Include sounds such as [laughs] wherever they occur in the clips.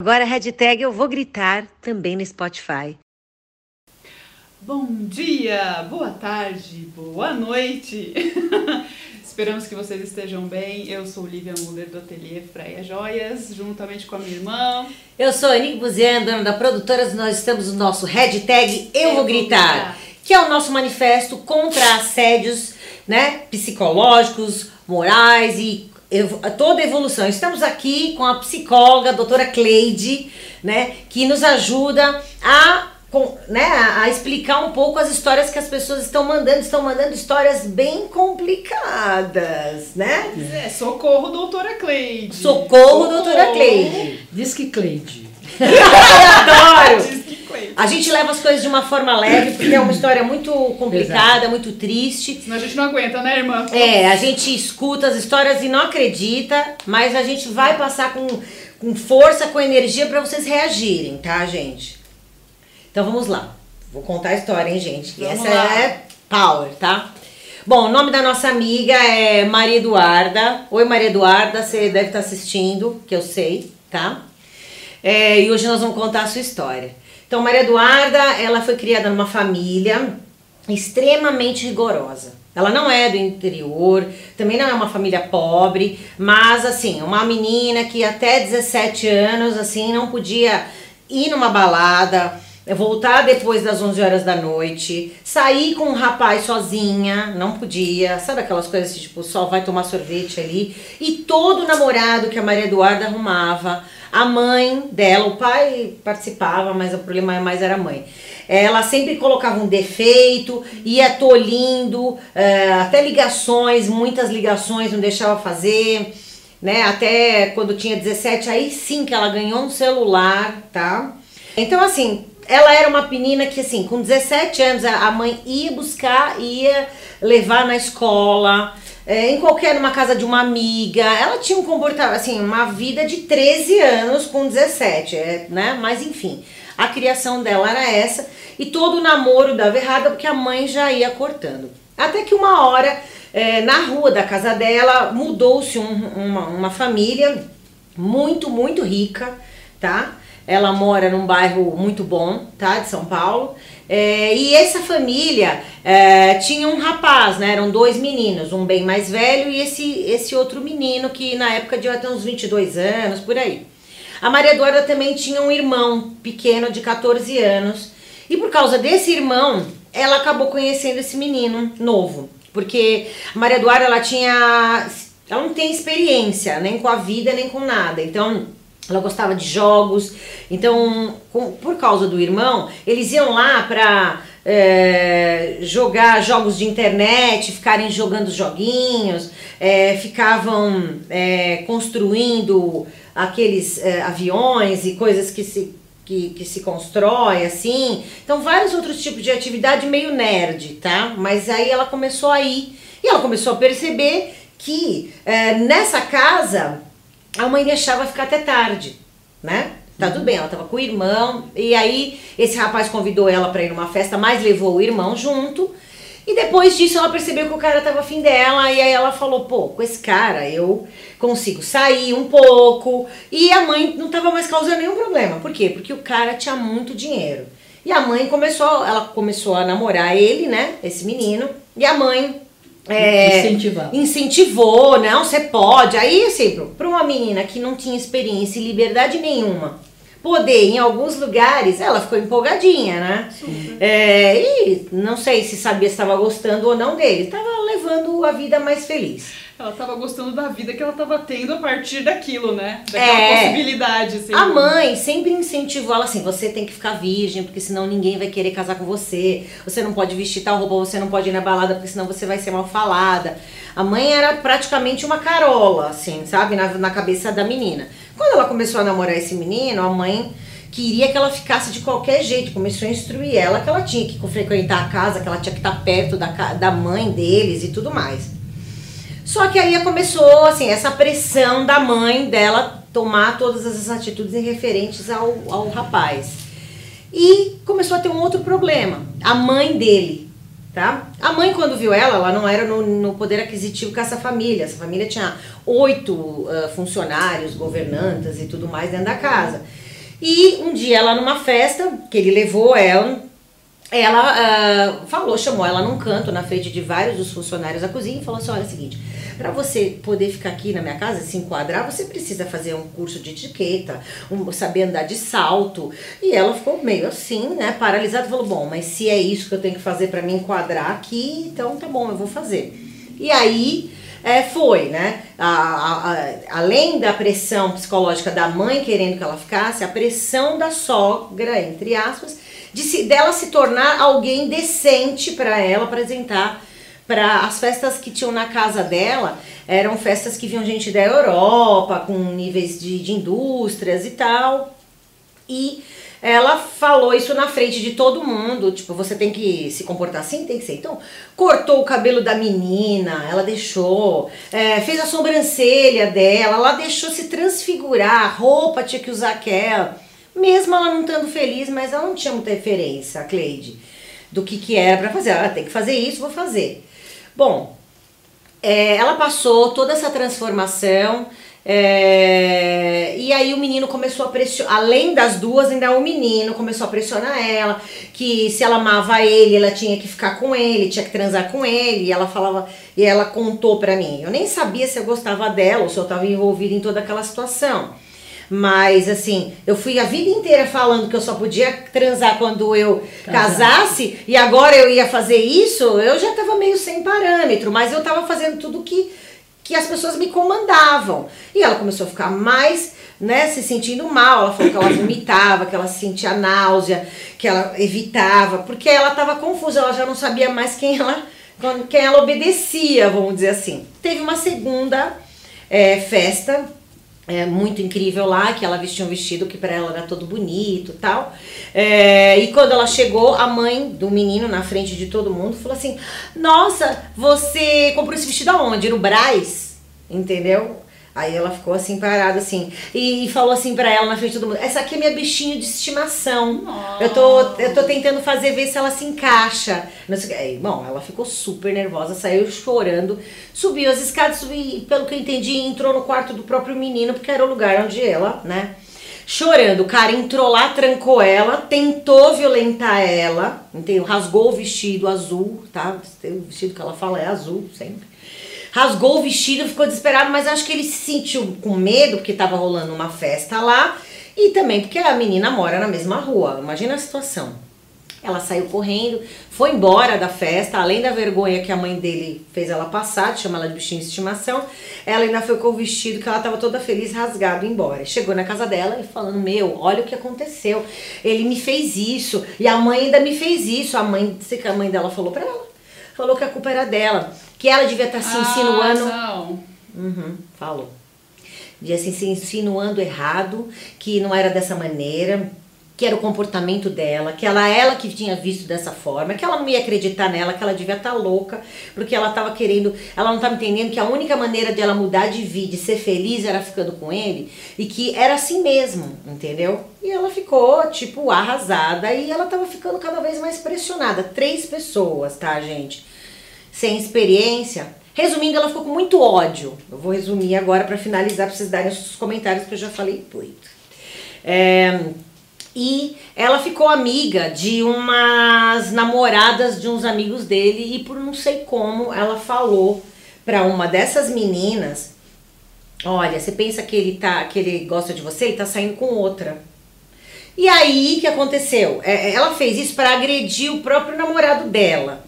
Agora a hashtag eu vou gritar também no Spotify. Bom dia, boa tarde, boa noite. [laughs] Esperamos que vocês estejam bem. Eu sou Lívia Muller do Ateliê Freia Joias, juntamente com a minha irmã. Eu sou a Anique Buzian, dona da produtora. Nós estamos no nosso hashtag Eu, eu Vou gritar, gritar, que é o nosso manifesto contra assédios né, psicológicos, morais e toda evolução. Estamos aqui com a psicóloga, a doutora Cleide, né, que nos ajuda a, com, né, a explicar um pouco as histórias que as pessoas estão mandando. Estão mandando histórias bem complicadas, né? É, socorro, doutora Cleide. Socorro, socorro. doutora Cleide. Diz que Cleide. Eu adoro! [laughs] A gente leva as coisas de uma forma leve, porque é uma história muito complicada, Exato. muito triste. Senão a gente não aguenta, né, irmã? É, a gente escuta as histórias e não acredita, mas a gente vai passar com, com força, com energia para vocês reagirem, tá, gente? Então vamos lá. Vou contar a história, hein, gente? Vamos Essa lá. é power, tá? Bom, o nome da nossa amiga é Maria Eduarda. Oi, Maria Eduarda, você deve estar assistindo, que eu sei, tá? É, e hoje nós vamos contar a sua história. Então, Maria Eduarda, ela foi criada numa família extremamente rigorosa. Ela não é do interior, também não é uma família pobre, mas assim, uma menina que até 17 anos assim não podia ir numa balada, voltar depois das 11 horas da noite, sair com um rapaz sozinha, não podia, sabe aquelas coisas assim, tipo, só vai tomar sorvete ali, e todo namorado que a Maria Eduarda arrumava a mãe dela, o pai participava, mas o problema mais era a mãe. Ela sempre colocava um defeito, ia tolindo, é, até ligações, muitas ligações não deixava fazer, né? Até quando tinha 17, aí sim que ela ganhou um celular, tá? Então, assim, ela era uma menina que, assim, com 17 anos, a mãe ia buscar, ia levar na escola, é, em qualquer uma casa de uma amiga. Ela tinha um comportamento, assim, uma vida de 13 anos com 17, é, né? Mas enfim, a criação dela era essa e todo o namoro dava errado porque a mãe já ia cortando. Até que uma hora, é, na rua da casa dela, mudou-se um, uma, uma família muito, muito rica, tá? Ela mora num bairro muito bom, tá? De São Paulo. É, e essa família é, tinha um rapaz, né? Eram dois meninos, um bem mais velho e esse, esse outro menino que na época devia ter uns 22 anos, por aí. A Maria Eduarda também tinha um irmão pequeno de 14 anos. E por causa desse irmão, ela acabou conhecendo esse menino novo. Porque a Maria Eduarda, ela tinha... Ela não tem experiência, nem com a vida, nem com nada. Então ela gostava de jogos, então, com, por causa do irmão, eles iam lá para é, jogar jogos de internet, ficarem jogando joguinhos, é, ficavam é, construindo aqueles é, aviões e coisas que se, que, que se constrói assim. Então, vários outros tipos de atividade meio nerd, tá? Mas aí ela começou a ir e ela começou a perceber que é, nessa casa a mãe deixava ficar até tarde, né? Tá tudo bem, ela tava com o irmão, e aí esse rapaz convidou ela para ir numa festa, mas levou o irmão junto. E depois disso ela percebeu que o cara tava afim dela, e aí ela falou: pô, com esse cara eu consigo sair um pouco. E a mãe não tava mais causando nenhum problema. Por quê? Porque o cara tinha muito dinheiro. E a mãe começou, ela começou a namorar ele, né? Esse menino. E a mãe é, Incentivar. incentivou, não, você pode. Aí, assim, para uma menina que não tinha experiência e liberdade nenhuma, poder em alguns lugares, ela ficou empolgadinha, né? É, e não sei se sabia se estava gostando ou não dele, estava levando a vida mais feliz ela tava gostando da vida que ela tava tendo a partir daquilo, né? Daquela é, possibilidade. Assim. A mãe sempre incentivou ela assim: você tem que ficar virgem, porque senão ninguém vai querer casar com você. Você não pode vestir tal roupa, você não pode ir na balada, porque senão você vai ser mal falada. A mãe era praticamente uma carola, assim, sabe? Na, na cabeça da menina. Quando ela começou a namorar esse menino, a mãe queria que ela ficasse de qualquer jeito, começou a instruir ela que ela tinha que frequentar a casa, que ela tinha que estar perto da, da mãe deles e tudo mais. Só que aí começou, assim, essa pressão da mãe dela tomar todas essas atitudes referentes ao, ao rapaz. E começou a ter um outro problema. A mãe dele, tá? A mãe, quando viu ela, ela não era no, no poder aquisitivo com essa família. Essa família tinha oito uh, funcionários, governantas e tudo mais dentro da casa. E um dia ela numa festa, que ele levou ela, ela uh, falou, chamou ela num canto na frente de vários dos funcionários da cozinha e falou assim: olha, é o seguinte, para você poder ficar aqui na minha casa, se enquadrar, você precisa fazer um curso de etiqueta, um, saber andar de salto. E ela ficou meio assim, né, paralisada, falou: bom, mas se é isso que eu tenho que fazer para me enquadrar aqui, então tá bom, eu vou fazer. E aí é, foi, né? A, a, a, além da pressão psicológica da mãe querendo que ela ficasse, a pressão da sogra, entre aspas, de se, dela se tornar alguém decente para ela apresentar para as festas que tinham na casa dela eram festas que vinham gente da Europa com níveis de, de indústrias e tal e ela falou isso na frente de todo mundo, tipo, você tem que se comportar assim, tem que ser. Então, cortou o cabelo da menina, ela deixou, é, fez a sobrancelha dela, ela deixou se transfigurar, a roupa tinha que usar aquela. Mesmo ela não estando feliz, mas ela não tinha muita referência, a Cleide, do que, que era para fazer. Ela tem que fazer isso, vou fazer. Bom, é, ela passou toda essa transformação. É, e aí o menino começou a pressionar, além das duas, ainda o menino começou a pressionar ela, que se ela amava ele, ela tinha que ficar com ele, tinha que transar com ele, e ela falava, e ela contou pra mim. Eu nem sabia se eu gostava dela ou se eu tava envolvida em toda aquela situação. Mas assim, eu fui a vida inteira falando que eu só podia transar quando eu casasse e agora eu ia fazer isso, eu já tava meio sem parâmetro, mas eu tava fazendo tudo que que as pessoas me comandavam. E ela começou a ficar mais, né, se sentindo mal. Ela falou que ela vomitava, que ela sentia náusea, que ela evitava, porque ela estava confusa, ela já não sabia mais quem ela, quem ela obedecia, vamos dizer assim. Teve uma segunda é, festa é, muito incrível lá, que ela vestia um vestido que para ela era todo bonito tal. É, e quando ela chegou, a mãe do menino, na frente de todo mundo, falou assim: Nossa, você comprou esse vestido aonde? No Braz? Entendeu? Aí ela ficou assim, parada, assim, e falou assim pra ela na frente de todo mundo: Essa aqui é minha bichinho de estimação. Eu tô, eu tô tentando fazer ver se ela se encaixa. Bom, ela ficou super nervosa, saiu chorando, subiu as escadas, subiu, pelo que eu entendi, entrou no quarto do próprio menino, porque era o lugar onde ela, né? Chorando, o cara entrou lá, trancou ela, tentou violentar ela, entendeu? Rasgou o vestido azul, tá? O vestido que ela fala é azul sempre rasgou o vestido, ficou desesperado, mas acho que ele se sentiu com medo porque estava rolando uma festa lá e também porque a menina mora na mesma rua. Imagina a situação. Ela saiu correndo, foi embora da festa, além da vergonha que a mãe dele fez ela passar, chama ela de bichinho de estimação, ela ainda foi com o vestido que ela estava toda feliz, rasgado, embora. Chegou na casa dela e falando: Meu, olha o que aconteceu, ele me fez isso, e a mãe ainda me fez isso. A mãe, a mãe dela falou pra ela, falou que a culpa era dela que ela devia estar tá se ah, insinuando. Não. Uhum, falou. Devia se insinuando errado, que não era dessa maneira, que era o comportamento dela, que ela ela que tinha visto dessa forma, que ela não ia acreditar nela, que ela devia estar tá louca, porque ela estava querendo, ela não estava entendendo que a única maneira dela mudar de vida, de ser feliz, era ficando com ele, e que era assim mesmo, entendeu? E ela ficou, tipo, arrasada, e ela estava ficando cada vez mais pressionada. Três pessoas, tá, gente? Sem experiência. Resumindo, ela ficou com muito ódio. Eu vou resumir agora para finalizar, para vocês darem os comentários, que eu já falei muito. É, e ela ficou amiga de umas namoradas de uns amigos dele e por não sei como ela falou para uma dessas meninas, olha, você pensa que ele tá, que ele gosta de você, ele tá saindo com outra. E aí, que aconteceu? É, ela fez isso para agredir o próprio namorado dela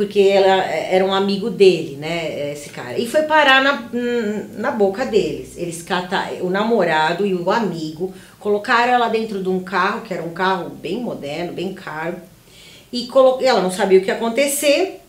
porque ela era um amigo dele, né, esse cara. E foi parar na, na boca deles. Eles cataram o namorado e o amigo, colocaram ela dentro de um carro, que era um carro bem moderno, bem caro, e ela não sabia o que ia acontecer,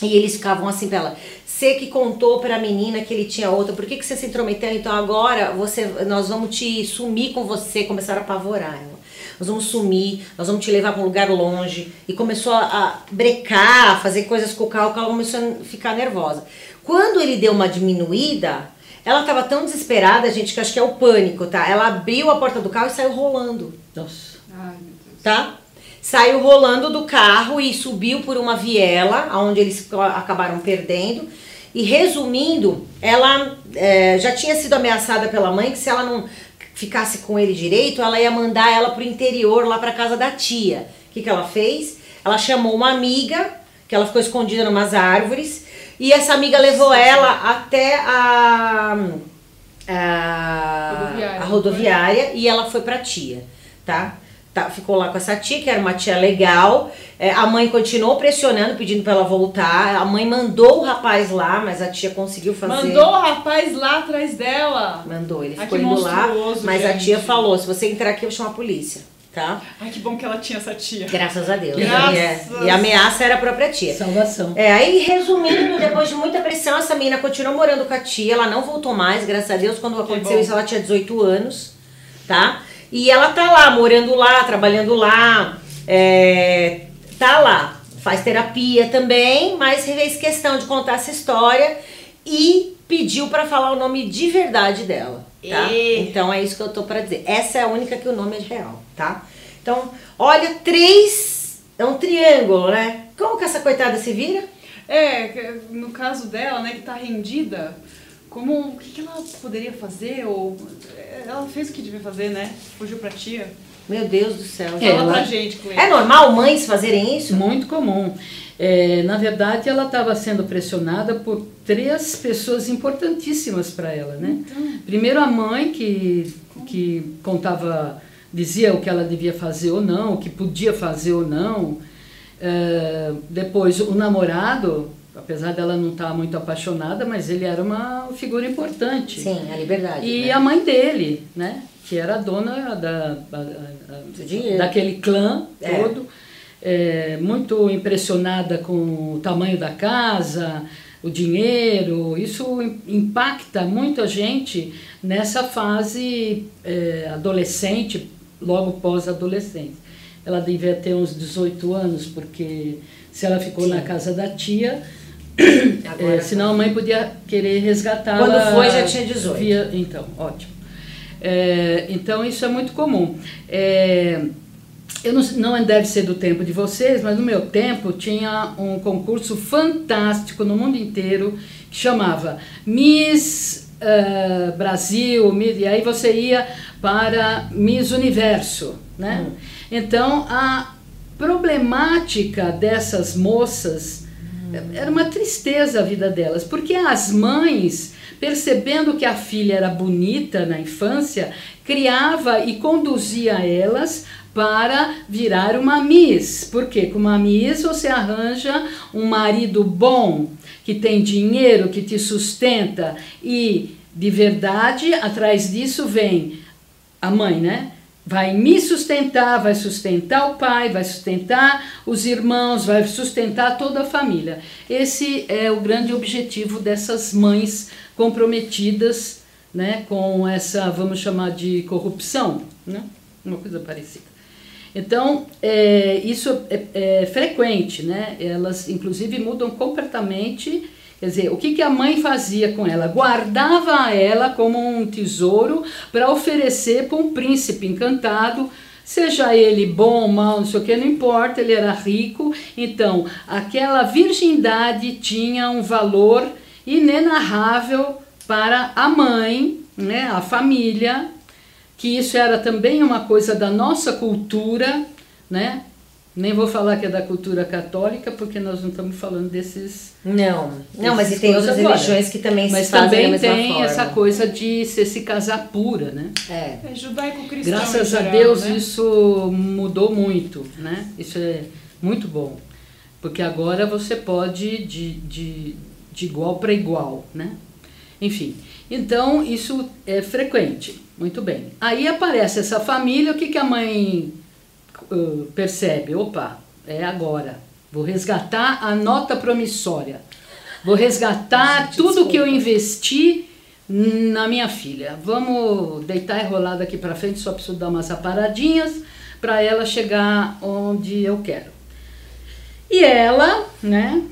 e eles ficavam assim pra ela, você que contou pra menina que ele tinha outra, por que, que você se intrometeu? Então agora você, nós vamos te sumir com você, começaram a apavorar ela nós vamos sumir, nós vamos te levar para um lugar longe. E começou a, a brecar, a fazer coisas com o carro, que ela começou a ficar nervosa. Quando ele deu uma diminuída, ela estava tão desesperada, gente, que acho que é o pânico, tá? Ela abriu a porta do carro e saiu rolando. Nossa. Ai, meu Deus. Tá? Saiu rolando do carro e subiu por uma viela, onde eles acabaram perdendo. E resumindo, ela é, já tinha sido ameaçada pela mãe que se ela não ficasse com ele direito, ela ia mandar ela pro interior, lá pra casa da tia. O que, que ela fez? Ela chamou uma amiga, que ela ficou escondida em umas árvores, e essa amiga levou ela até a, a Rodoviária, a rodoviária e ela foi pra tia, tá? Tá, ficou lá com essa tia, que era uma tia legal. É, a mãe continuou pressionando, pedindo pra ela voltar. A mãe mandou o rapaz lá, mas a tia conseguiu fazer. Mandou o rapaz lá atrás dela. Mandou, ele ficou indo lá, mas a gente. tia falou: se você entrar aqui, eu chamo a polícia, tá? Ai, que bom que ela tinha essa tia. Graças a Deus. Graças. E, é- e a ameaça era a própria tia. Salvação. É, aí resumindo, depois de muita pressão, essa menina continuou morando com a tia, ela não voltou mais, graças a Deus. Quando aconteceu isso, ela tinha 18 anos, tá? E ela tá lá, morando lá, trabalhando lá, é, tá lá. Faz terapia também, mas fez questão de contar essa história e pediu pra falar o nome de verdade dela, tá? E- Então é isso que eu tô pra dizer. Essa é a única que o nome é real, tá? Então, olha, três. É um triângulo, né? Como que essa coitada se vira? É, no caso dela, né, que tá rendida, como o que, que ela poderia fazer? Ou é, ela fez o que devia fazer, né? Fugiu pra tia. Meu Deus do céu. É, Fala ela- pra gente, Cleide. É normal mães fazerem isso? Muito comum. É, na verdade, ela estava sendo pressionada por três pessoas importantíssimas para ela, né? Primeiro a mãe que que contava, dizia o que ela devia fazer ou não, o que podia fazer ou não. É, depois o namorado, apesar dela não estar muito apaixonada, mas ele era uma figura importante. Sim, a liberdade. E né? a mãe dele, né? Que era a dona da, a- a- daquele clã É. todo. É, muito impressionada com o tamanho da casa, o dinheiro. Isso im- impacta muito a gente nessa fase é, adolescente, logo pós-adolescente. Ela devia ter uns 18 anos, porque se ela ficou Sim. na casa da tia, [coughs] é, senão a mãe podia querer resgatá-la. Quando foi, já tinha 18. via- então, ótimo. É, então, isso é muito comum. É, eu não, não deve ser do tempo de vocês, mas no meu tempo tinha um concurso fantástico no mundo inteiro que chamava Miss eh, Brasil, Miss- e aí você ia para Miss Universo, né? Então, a problemática dessas moças era uma tristeza a vida delas, porque as mães, percebendo que a filha era bonita na infância, criava e conduzia elas para virar uma Miss. Porque com uma Miss você arranja um marido bom, que tem dinheiro, que te sustenta e de verdade, atrás disso vem a mãe, né? Vai me sustentar, vai sustentar o pai, vai sustentar os irmãos, vai sustentar toda a família. Esse é o grande objetivo dessas mães comprometidas, né, com essa, vamos chamar de corrupção, né? Uma coisa parecida. Então, é, isso é, é frequente, né? Elas, inclusive, mudam completamente. Quer dizer, o que, que a mãe fazia com ela? Guardava ela como um tesouro para oferecer para um príncipe encantado, seja ele bom ou mal, não sei o que, não importa, ele era rico. Então, aquela virgindade tinha um valor inenarrável para a mãe, né, a família, que isso era também uma coisa da nossa cultura, né? Nem vou falar que é da cultura católica, porque nós não estamos falando desses. Não, não, mas e tem outras agora. religiões que também Mas se fazem também da mesma tem forma. essa coisa de se, se casar pura, né? É. É judaico-cristão. Graças em a geral, Deus né? isso mudou muito, né? Isso é muito bom. Porque agora você pode de, de, de igual para igual, né? Enfim, então isso é frequente. Muito bem. Aí aparece essa família, o que, que a mãe uh, percebe? Opa, é agora. Vou resgatar a nota promissória. Vou resgatar Gente, tudo que eu desculpa. investi na minha filha. Vamos deitar e rolar daqui para frente, só preciso dar umas aparadinhas para ela chegar onde eu quero. E ela, né,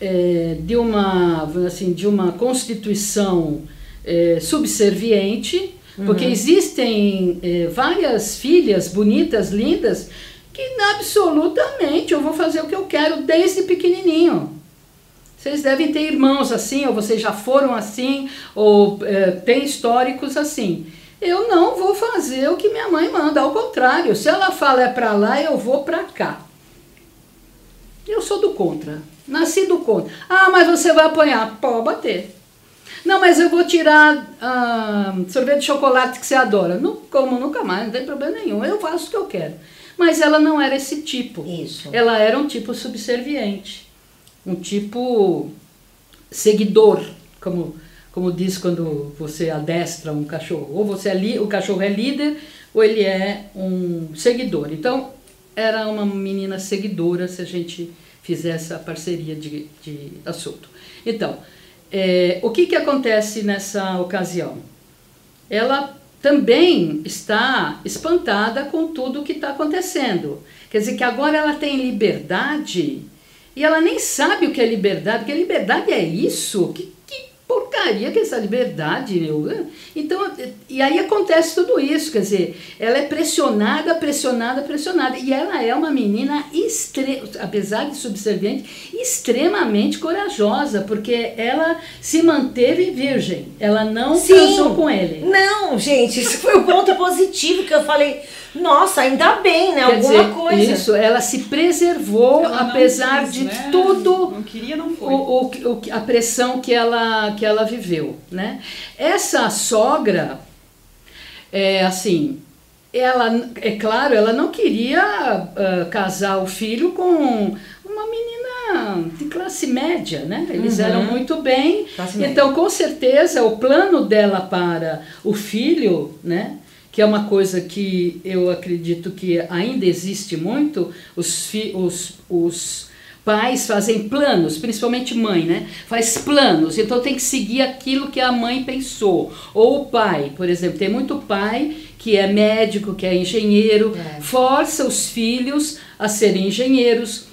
é, de uma assim de uma constituição é, subserviente, porque existem é, várias filhas bonitas, lindas, que absolutamente eu vou fazer o que eu quero desde pequenininho. Vocês devem ter irmãos assim, ou vocês já foram assim, ou é, têm históricos assim. eu não vou fazer o que minha mãe manda, ao contrário, se ela fala é para lá, eu vou para cá. Eu sou do contra, nasci do contra. Ah, mas você vai apanhar, pode bater. Não, mas eu vou tirar ah, sorvete de chocolate que você adora. Não como nunca mais, não tem problema nenhum. Eu faço o que eu quero. Mas ela não era esse tipo. Isso. Ela era um tipo subserviente, um tipo seguidor, como como diz quando você adestra um cachorro. Ou você é li, o cachorro é líder ou ele é um seguidor. Então, era uma menina seguidora se a gente fizesse a parceria de, de assunto. Então, é, o que, que acontece nessa ocasião? Ela também está espantada com tudo o que está acontecendo. Quer dizer que agora ela tem liberdade e ela nem sabe o que é liberdade, porque liberdade é isso? Que porcaria que é essa liberdade, meu. Então, e aí acontece tudo isso, quer dizer, ela é pressionada, pressionada, pressionada. E ela é uma menina, extre apesar de subserviente, extremamente corajosa, porque ela se manteve virgem. Ela não Sim. casou com ele. Não, gente, isso foi o ponto positivo que eu falei. Nossa, ainda bem, né? Quer Alguma dizer, coisa. Isso, ela se preservou Ela apesar quis, de né? tudo Não queria, não foi. o, o, o- a pressão que ela, que ela viveu, né? Essa sogra, é assim, ela, é claro, ela não queria ah, casar o filho com uma menina de classe média, né? Eles Uhum. eram muito bem, Classe média. então com certeza o plano dela para o filho, né? Que é uma coisa que eu acredito que ainda existe muito, os, fi, os, os pais fazem planos, principalmente mãe, né? Faz planos, então tem que seguir aquilo que a mãe pensou. Ou o pai, por exemplo, tem muito pai que é médico, que é engenheiro, É. força os filhos a serem engenheiros,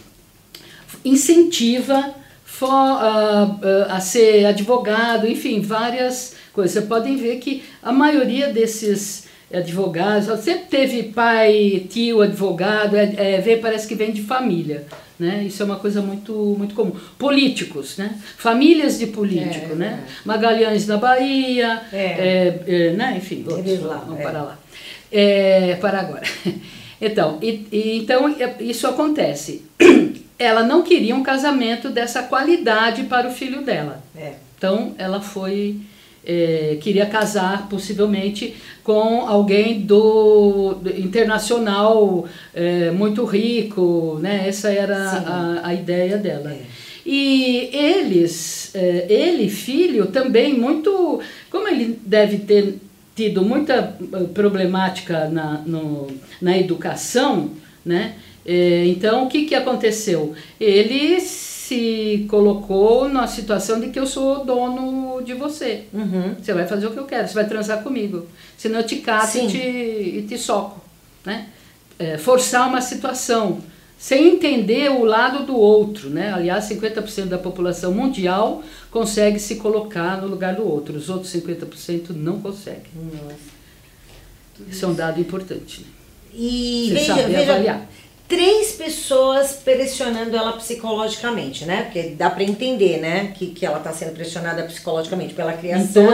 incentiva fo- ah, ah, a ser advogado, enfim, várias coisas. Vocês podem ver que a maioria desses advogados, sempre teve pai, tio, advogado, é, é, vem, parece que vem de família. Né? Isso é uma coisa muito, muito comum. Políticos, né? famílias de político. É, né? é. Magalhães da Bahia, É. é, é, né? enfim, outros, lá, vamos é. para lá. É, para agora. [laughs] Então, e, e- então é- isso acontece. [clears throat] Ela não queria um casamento dessa qualidade para o filho dela. É. Então ela foi é, queria casar possivelmente com alguém do, do internacional é, muito rico, né? Essa era a, a ideia dela. É. E eles, é, ele filho também muito, como ele deve ter tido muita problemática na, no, na educação, né? Então, o que, que aconteceu? Ele se colocou na situação de que eu sou dono de você. Uhum. Você vai fazer o que eu quero, você vai transar comigo. Senão eu te cato e te, e te soco. Né? É, forçar uma situação sem entender o lado do outro. Né? Aliás, 50% da população mundial consegue se colocar no lugar do outro. Os outros 50% não conseguem. Nossa. Isso é um dado importante. Né? E Você veja, veja avaliar. Três pessoas pressionando ela psicologicamente, né? Porque dá pra entender, né? Que, que ela tá sendo pressionada psicologicamente pela criação,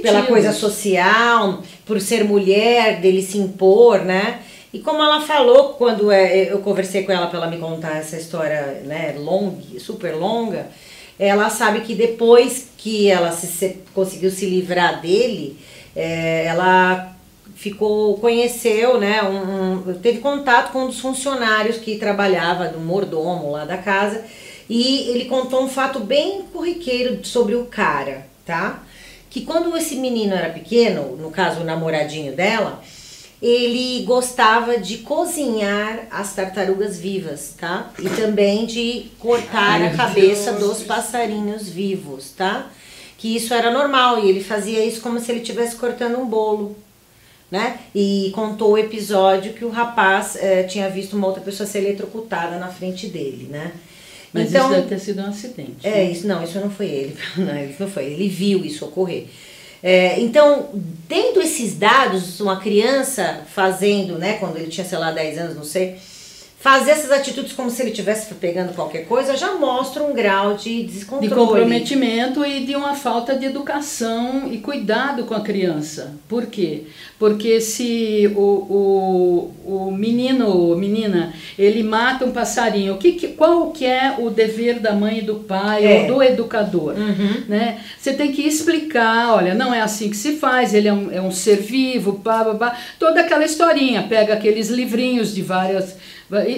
pela coisa social, por ser mulher, dele se impor, né? E como ela falou quando é, eu conversei com ela para ela me contar essa história, né, long, super longa, ela sabe que depois que ela se, se- conseguiu se livrar dele, é, ela ficou conheceu, né, um, um- teve contato com um dos funcionários que trabalhava do mordomo lá da casa e ele contou um fato bem corriqueiro sobre o cara, tá? Que quando esse menino era pequeno, no caso o namoradinho dela, ele gostava de cozinhar as tartarugas vivas, tá? E também de cortar Ai, a cabeça Deus. dos passarinhos vivos, tá? Que isso era normal e ele fazia isso como se ele estivesse cortando um bolo, né? E contou o episódio que o rapaz eh, tinha visto uma outra pessoa ser eletrocutada na frente dele, né? Mas isso deve ter sido um acidente. É, isso não, isso não foi ele. [laughs] Não, isso não foi. Ele viu isso ocorrer. É, então, tendo esses dados, uma criança fazendo, né, quando ele tinha, sei lá, 10 anos, não sei, fazer essas atitudes como se ele estivesse pegando qualquer coisa já mostra um grau de descontrole. De comprometimento e de uma falta de educação e cuidado com a criança. Por quê? Porque se o, o, o menino ou menina, ele mata um passarinho, que, que, qual que é o dever da mãe e do pai É. ou do educador? Uhum. Né? Você tem que explicar, olha, não é assim que se faz, ele é um, é um ser vivo, pá, pá, pá, toda aquela historinha, pega aqueles livrinhos de várias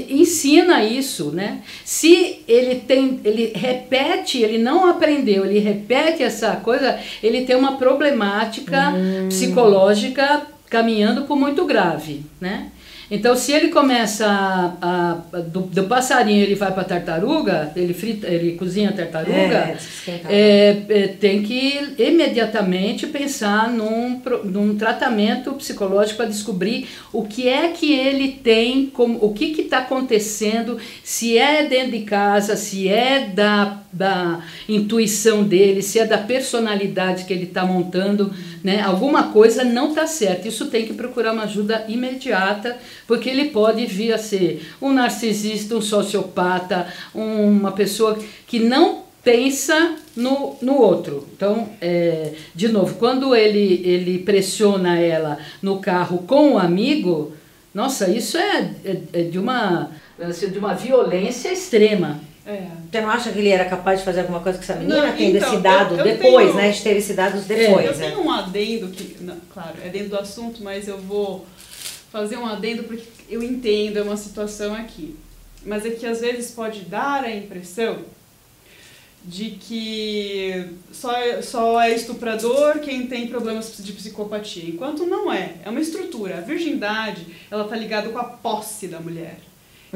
ensina isso, né? Se ele tem, ele repete, ele não aprendeu, ele repete essa coisa, ele tem uma problemática psicológica caminhando por muito grave, né? Então, se ele começa a, a- do, do passarinho ele vai para tartaruga, ele frita, ele cozinha a tartaruga, É, é, é, tem que imediatamente pensar num, num tratamento psicológico para descobrir o que é que ele tem, como, o que está acontecendo, se é dentro de casa, se é da, da intuição dele, se é da personalidade que ele está montando, né? alguma coisa não está certa. Isso tem que procurar uma ajuda imediata, porque ele pode vir a ser um narcisista, um sociopata, uma pessoa que não pensa no, no outro. Então, é, de novo, quando ele, ele pressiona ela no carro com o amigo, nossa, isso é, é, é de, uma, assim, de uma violência extrema. É. Você não acha que ele era capaz de fazer alguma coisa com essa menina, Não, tendo então, esse dado eu- eu depois, tenho- né? De ter esse dados eu depois, né? tenho um adendo que, não, claro, é dentro do assunto, mas eu vou fazer um adendo porque eu entendo, é uma situação aqui. Mas é que às vezes pode dar a impressão de que só é, só é estuprador quem tem problemas de psicopatia, enquanto não é. É uma estrutura. A virgindade, ela tá ligada com a posse da mulher.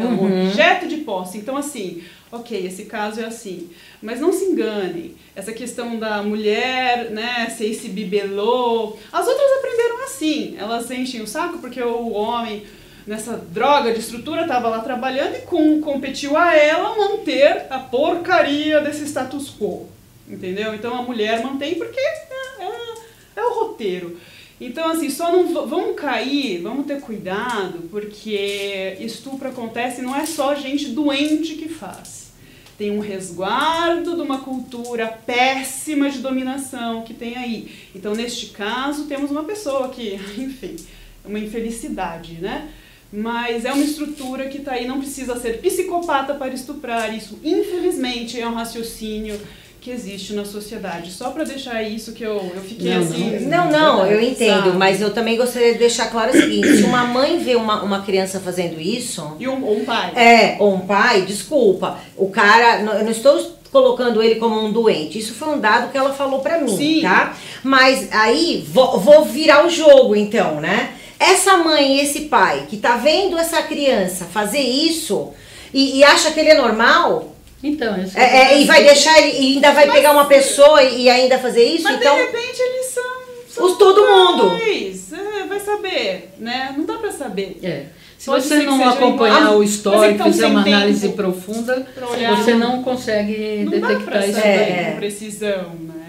É um Uhum. objeto de posse. Então, assim, ok, esse caso é assim. Mas não se enganem. Essa questão da mulher, né, ser esse bibelô. As outras aprenderam assim. Elas enchem o saco porque o homem, nessa droga de estrutura, estava lá trabalhando e com, competiu a ela manter a porcaria desse status quo. Entendeu? Então a mulher mantém porque é, é- é o roteiro. Então, assim, só não vamos cair, vamos ter cuidado, porque estupro acontece, não é só gente doente que faz. Tem um resguardo de uma cultura péssima de dominação que tem aí. Então, neste caso, temos uma pessoa que, [laughs] enfim, é uma infelicidade, né? Mas é uma estrutura que está aí, não precisa ser psicopata para estuprar. Isso, infelizmente, é um raciocínio que existe na sociedade. Só para deixar isso que eu, eu fiquei Não, assim. Não, não, eu entendo, sabe? mas eu também gostaria de deixar claro o seguinte: se uma mãe vê uma, uma criança fazendo isso, E um, ou um pai. é, ou um pai, desculpa, o cara, não- eu não estou colocando ele como um doente, isso foi um dado que ela falou pra mim, Sim. tá? Mas aí, vou, vou virar o jogo então, né? Essa mãe e esse pai que tá vendo essa criança fazer isso e, e acha que ele é normal, Então, isso é, é, e vai deixar ele, e ainda vai pegar uma pessoa e, e ainda fazer isso, Mas então. de repente eles são. são Os todo mundo. É, vai saber, né? Não dá pra saber. É. Se Pode você não acompanhar igual. o Mas histórico, então, fizer sem uma tempo análise profunda, pra olhar. você não consegue Não dá pra detectar isso saber É. daí. com precisão, né?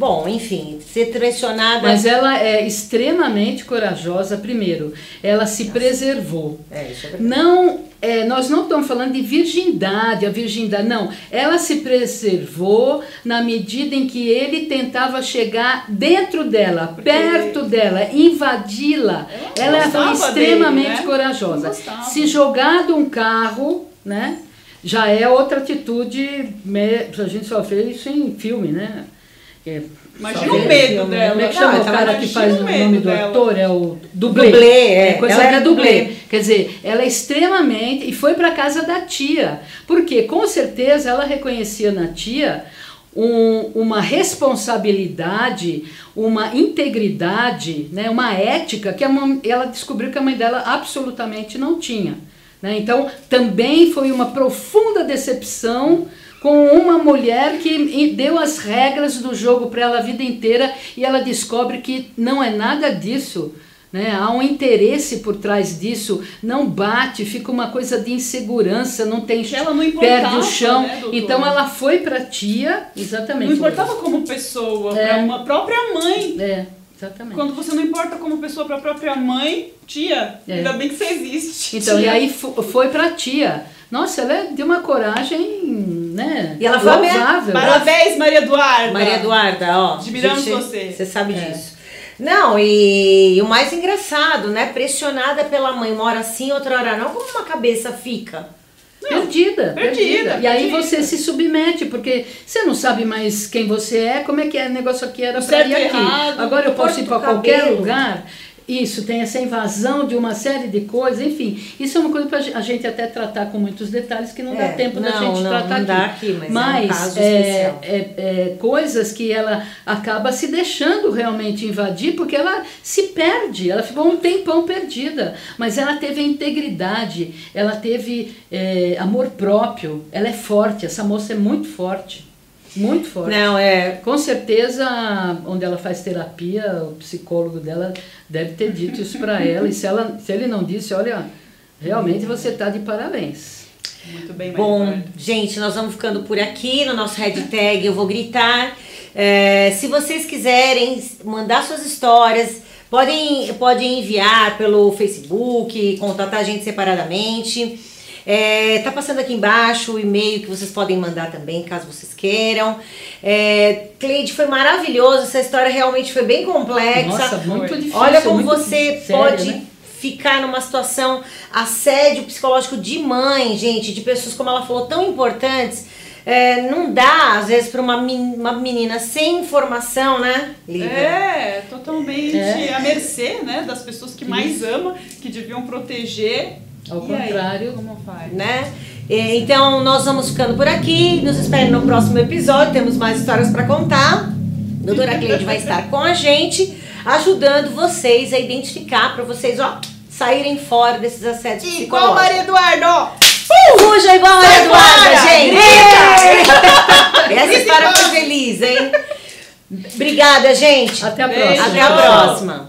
Bom, enfim, ser mencionada. Mas ela é extremamente corajosa, primeiro. Ela se preservou. É, isso é verdade. Não, é, nós não estamos falando de virgindade, a virgindade, não. Ela se preservou na medida em que ele tentava chegar dentro dela, Porque- perto dela, invadi-la. Ela Ela foi gostava extremamente dele, né? corajosa. Se jogar de um carro, né? Já é outra atitude, a gente só vê isso em filme, né? É, Imagina o medo dela. Como é que Não, chama o cara que faz o nome do dela. ator? É o dublê. Dublê, é. coisa Ela era dublê. dublê. Quer dizer, ela é extremamente. E foi para casa da tia. Porque, com certeza, ela reconhecia na tia um- uma responsabilidade, uma integridade, né, uma ética que a mãe- ela descobriu que a mãe dela absolutamente não tinha. né? Então, também foi uma profunda decepção com uma mulher que deu as regras do jogo para ela a vida inteira e ela descobre que não é nada disso. Né? Há um interesse por trás disso, não bate, fica uma coisa de insegurança, não tem Que ela não importava, do chão. né, então ela foi para tia, exatamente. Não importava como pessoa, É. pra uma própria mãe. É, Exatamente. Quando você não importa como pessoa para a própria mãe, tia, É. ainda bem que você existe. Então, tia. e aí fo- foi pra tia. Nossa, ela é de uma coragem, né? E ela foi louvável. Parabéns, Maria Eduarda. Maria Eduarda, ó. Admiramos gente, você. Você sabe É. disso. Não, e, e o mais engraçado, né? Pressionada pela mãe, uma hora sim, outra hora não, como uma cabeça fica. Perdida, Perdida, E aí perdida. você se submete, porque você não sabe mais quem você é, como é que é o negócio aqui era certo ir aqui. errado, Agora eu posso ir para o qualquer lugar. Isso, tem essa invasão de uma série de coisas, enfim. Isso é uma coisa para a gente até tratar com muitos detalhes que não dá É, tempo da não, gente não, tratar não aqui. dá aqui, mas é um caso é, é, é, coisas que ela acaba se deixando realmente invadir, porque ela se perde, ela ficou um tempão perdida, mas ela teve a integridade, ela teve é, amor próprio, ela é forte, essa moça é muito forte, muito forte. Não, é. Com certeza, onde ela faz terapia, o psicólogo dela deve ter dito isso para [laughs] ela, e se, ela, se ele não disse, olha, realmente você está de parabéns. Muito bem, Bom, Eduarda. gente, nós vamos ficando por aqui no nosso hashtag Eu Vou Gritar. É, se vocês quiserem mandar suas histórias, podem, podem enviar pelo Facebook, contatar a gente separadamente. É, tá passando aqui embaixo o e-mail que vocês podem mandar também, caso vocês queiram. É, Cleide, foi maravilhoso. Essa história realmente foi bem complexa. Nossa, muito difícil. Olha como muito você sério, pode né? ficar numa situação assédio psicológico de mãe, gente, de pessoas como ela falou tão importantes. É, não dá, às vezes, para uma, men- uma menina sem informação, né, Lívia? É, totalmente É. à mercê, né, das pessoas que mais amam, que deviam proteger. Ao E aí, contrário. como faz? Né? Então, nós vamos ficando por aqui. Nos esperem no próximo episódio. Temos mais histórias para contar. Doutora Cleide vai estar com a gente, ajudando vocês a identificar, para vocês, ó, saírem fora desses assédios Igual psicológicos. Maria Eduardo! Fuja igual a Maria Eduarda, fora! gente! Essa história igual! foi feliz, hein? Obrigada, gente. Até a próxima. Até a próxima.